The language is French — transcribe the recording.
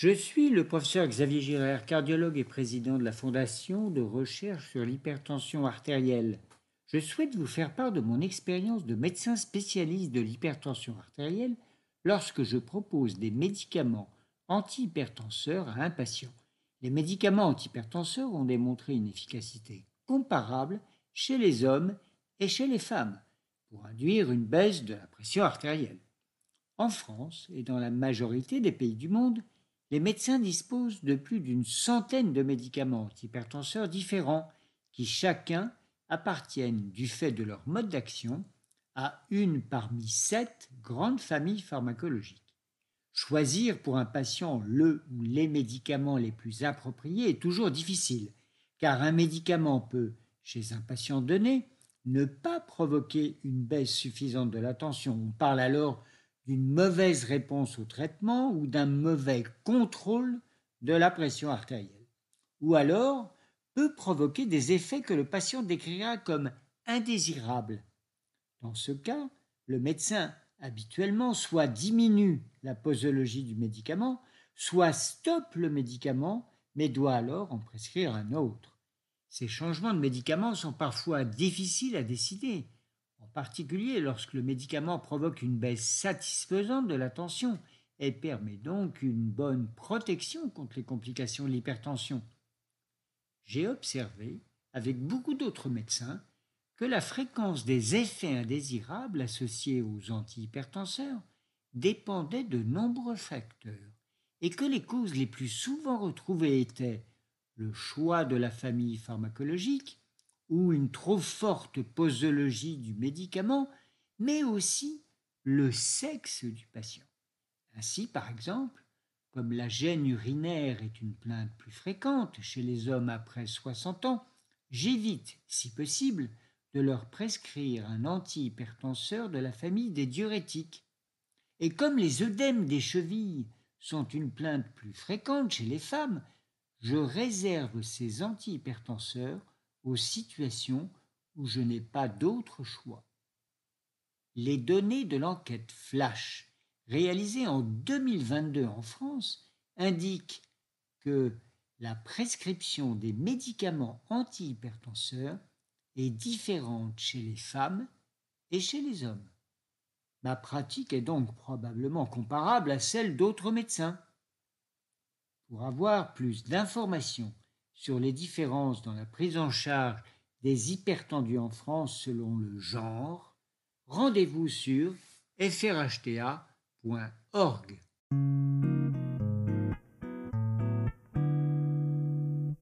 Je suis le professeur Xavier Girard, cardiologue et président de la Fondation de recherche sur l'hypertension artérielle. Je souhaite vous faire part de mon expérience de médecin spécialiste de l'hypertension artérielle lorsque je propose des médicaments antihypertenseurs à un patient. Les médicaments antihypertenseurs ont démontré une efficacité comparable chez les hommes et chez les femmes pour induire une baisse de la pression artérielle. En France et dans la majorité des pays du monde, les médecins disposent de plus d'une centaine de médicaments antihypertenseurs différents qui chacun appartiennent du fait de leur mode d'action à une parmi sept grandes familles pharmacologiques. Choisir pour un patient le ou les médicaments les plus appropriés est toujours difficile, car un médicament peut, chez un patient donné, ne pas provoquer une baisse suffisante de la tension. On parle alors d'une mauvaise réponse au traitement ou d'un mauvais contrôle de la pression artérielle. Ou alors peut provoquer des effets que le patient décrira comme indésirables. Dans ce cas, le médecin habituellement soit diminue la posologie du médicament, soit stoppe le médicament, mais doit alors en prescrire un autre. Ces changements de médicaments sont parfois difficiles à décider particulier lorsque le médicament provoque une baisse satisfaisante de la tension et permet donc une bonne protection contre les complications de l'hypertension. J'ai observé, avec beaucoup d'autres médecins, que la fréquence des effets indésirables associés aux antihypertenseurs dépendait de nombreux facteurs et que les causes les plus souvent retrouvées étaient le choix de la famille pharmacologique, ou une trop forte posologie du médicament, mais aussi le sexe du patient. Ainsi, par exemple, comme la gêne urinaire est une plainte plus fréquente chez les hommes après 60 ans, j'évite, si possible, de leur prescrire un antihypertenseur de la famille des diurétiques. Et comme les œdèmes des chevilles sont une plainte plus fréquente chez les femmes, je réserve ces antihypertenseurs aux situations où je n'ai pas d'autre choix. Les données de l'enquête Flash réalisée en 2022 en France indiquent que la prescription des médicaments antihypertenseurs est différente chez les femmes et chez les hommes. Ma pratique est donc probablement comparable à celle d'autres médecins. Pour avoir plus d'informations sur les différences dans la prise en charge des hypertendus en France selon le genre, rendez-vous sur frhta.org.